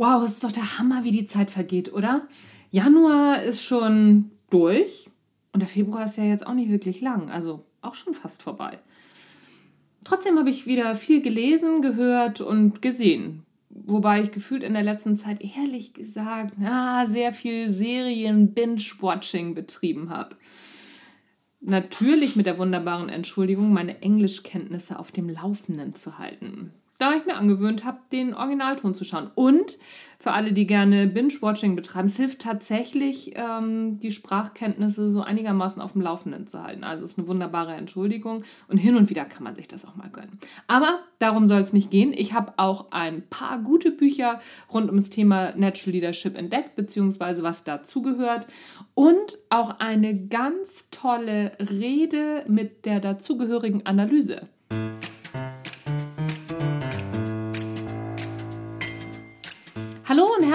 Wow, es ist doch der Hammer, wie die Zeit vergeht, oder? Januar ist schon durch und der Februar ist ja jetzt auch nicht wirklich lang, also auch schon fast vorbei. Trotzdem habe ich wieder viel gelesen, gehört und gesehen. Wobei ich gefühlt in der letzten Zeit ehrlich gesagt na, sehr viel Serien-Binge-Watching betrieben habe. Natürlich mit der wunderbaren Entschuldigung, meine Englischkenntnisse auf dem Laufenden zu halten da ich mir angewöhnt habe, den Originalton zu schauen. Und für alle, die gerne Binge-Watching betreiben, es hilft tatsächlich, ähm, die Sprachkenntnisse so einigermaßen auf dem Laufenden zu halten. Also es ist eine wunderbare Entschuldigung und hin und wieder kann man sich das auch mal gönnen. Aber darum soll es nicht gehen. Ich habe auch ein paar gute Bücher rund um das Thema Natural Leadership entdeckt, beziehungsweise was dazugehört. Und auch eine ganz tolle Rede mit der dazugehörigen Analyse.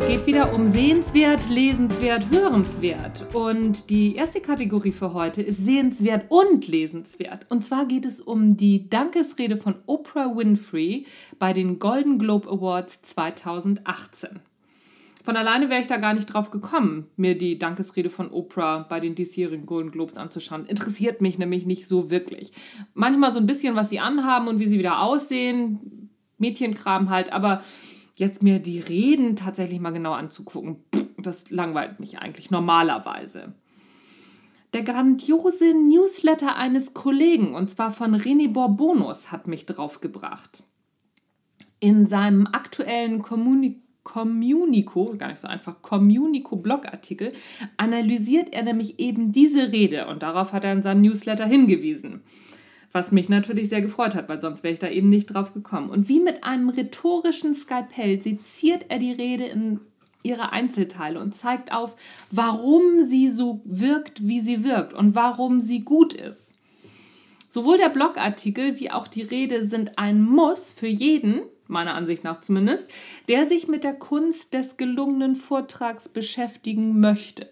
Geht wieder um sehenswert, lesenswert, hörenswert. Und die erste Kategorie für heute ist sehenswert und lesenswert. Und zwar geht es um die Dankesrede von Oprah Winfrey bei den Golden Globe Awards 2018. Von alleine wäre ich da gar nicht drauf gekommen, mir die Dankesrede von Oprah bei den diesjährigen Golden Globes anzuschauen. Interessiert mich nämlich nicht so wirklich. Manchmal so ein bisschen, was sie anhaben und wie sie wieder aussehen. Mädchenkram halt, aber jetzt mir die Reden tatsächlich mal genau anzugucken, das langweilt mich eigentlich normalerweise. Der grandiose Newsletter eines Kollegen, und zwar von René Borbonus, hat mich draufgebracht. In seinem aktuellen Communico, gar nicht so einfach, Communico-Blogartikel, analysiert er nämlich eben diese Rede und darauf hat er in seinem Newsletter hingewiesen. Was mich natürlich sehr gefreut hat, weil sonst wäre ich da eben nicht drauf gekommen. Und wie mit einem rhetorischen Skalpell seziert er die Rede in ihre Einzelteile und zeigt auf, warum sie so wirkt, wie sie wirkt und warum sie gut ist. Sowohl der Blogartikel wie auch die Rede sind ein Muss für jeden, meiner Ansicht nach zumindest, der sich mit der Kunst des gelungenen Vortrags beschäftigen möchte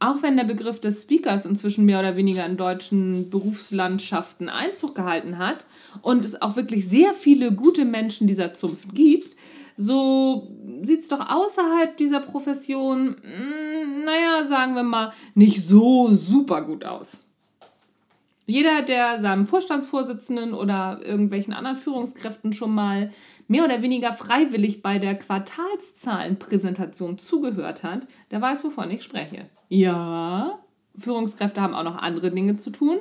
auch wenn der Begriff des Speakers inzwischen mehr oder weniger in deutschen Berufslandschaften Einzug gehalten hat und es auch wirklich sehr viele gute Menschen dieser Zunft gibt, so sieht es doch außerhalb dieser Profession, hm, naja, sagen wir mal, nicht so super gut aus. Jeder, der seinem Vorstandsvorsitzenden oder irgendwelchen anderen Führungskräften schon mal mehr oder weniger freiwillig bei der Quartalszahlenpräsentation zugehört hat, der weiß, wovon ich spreche. Ja, Führungskräfte haben auch noch andere Dinge zu tun,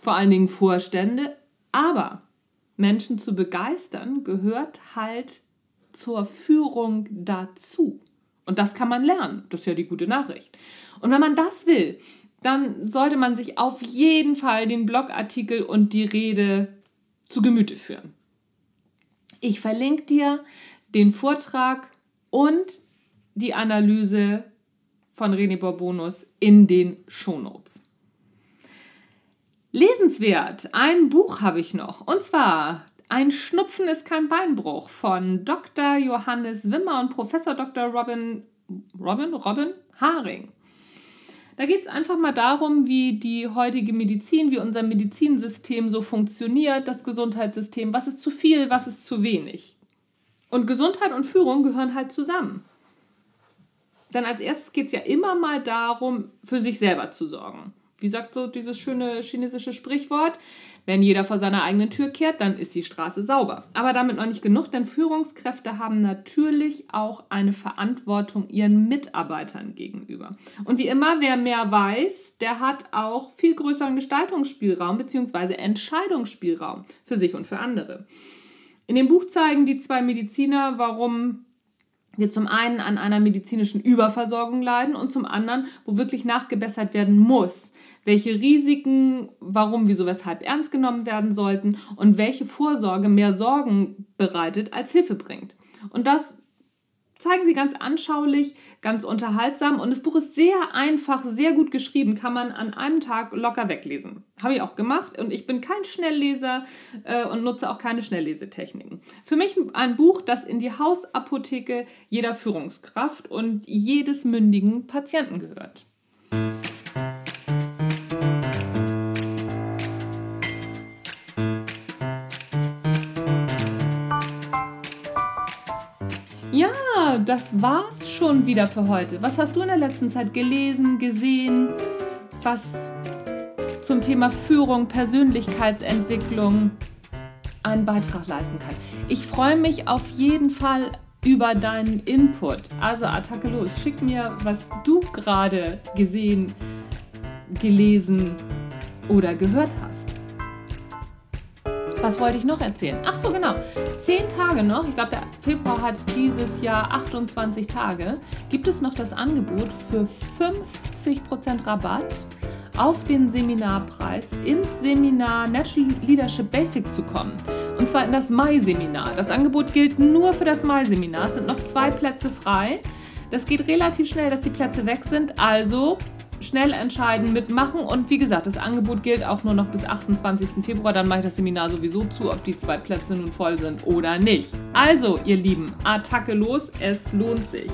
vor allen Dingen Vorstände, aber Menschen zu begeistern gehört halt zur Führung dazu. Und das kann man lernen. Das ist ja die gute Nachricht. Und wenn man das will, dann sollte man sich auf jeden Fall den Blogartikel und die Rede zu Gemüte führen. Ich verlinke dir den Vortrag und die Analyse von René Borbonus in den Shownotes. Lesenswert, ein Buch habe ich noch. Und zwar Ein Schnupfen ist kein Beinbruch von Dr. Johannes Wimmer und Professor Dr. Robin, Robin, Robin Haring. Da geht es einfach mal darum, wie die heutige Medizin, wie unser Medizinsystem so funktioniert, das Gesundheitssystem, was ist zu viel, was ist zu wenig. Und Gesundheit und Führung gehören halt zusammen. Denn als erstes geht es ja immer mal darum, für sich selber zu sorgen. Wie sagt so dieses schöne chinesische Sprichwort? Wenn jeder vor seiner eigenen Tür kehrt, dann ist die Straße sauber. Aber damit noch nicht genug, denn Führungskräfte haben natürlich auch eine Verantwortung ihren Mitarbeitern gegenüber. Und wie immer, wer mehr weiß, der hat auch viel größeren Gestaltungsspielraum bzw. Entscheidungsspielraum für sich und für andere. In dem Buch zeigen die zwei Mediziner, warum wir zum einen an einer medizinischen Überversorgung leiden und zum anderen, wo wirklich nachgebessert werden muss. Welche Risiken, warum, wieso, weshalb ernst genommen werden sollten und welche Vorsorge mehr Sorgen bereitet als Hilfe bringt. Und das zeigen sie ganz anschaulich, ganz unterhaltsam und das Buch ist sehr einfach, sehr gut geschrieben, kann man an einem Tag locker weglesen. Habe ich auch gemacht und ich bin kein Schnellleser äh, und nutze auch keine Schnelllesetechniken. Für mich ein Buch, das in die Hausapotheke jeder Führungskraft und jedes mündigen Patienten gehört. Ja, das war's schon wieder für heute. Was hast du in der letzten Zeit gelesen, gesehen, was zum Thema Führung, Persönlichkeitsentwicklung einen Beitrag leisten kann? Ich freue mich auf jeden Fall über deinen Input. Also Attacke los, schick mir, was du gerade gesehen, gelesen oder gehört hast. Was wollte ich noch erzählen? Ach so, genau. Zehn Tage noch, ich glaube, der Februar hat dieses Jahr 28 Tage, gibt es noch das Angebot für 50% Rabatt auf den Seminarpreis ins Seminar Natural Leadership Basic zu kommen. Und zwar in das Mai-Seminar. Das Angebot gilt nur für das Mai-Seminar. Es sind noch zwei Plätze frei. Das geht relativ schnell, dass die Plätze weg sind. Also schnell entscheiden, mitmachen. Und wie gesagt, das Angebot gilt auch nur noch bis 28. Februar. Dann mache ich das Seminar sowieso zu, ob die zwei Plätze nun voll sind oder nicht. Also, ihr Lieben, Attacke los, es lohnt sich.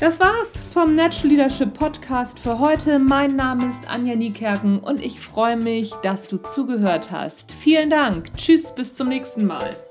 Das war's vom Natural Leadership Podcast für heute. Mein Name ist Anja Niekerken und ich freue mich, dass du zugehört hast. Vielen Dank. Tschüss, bis zum nächsten Mal.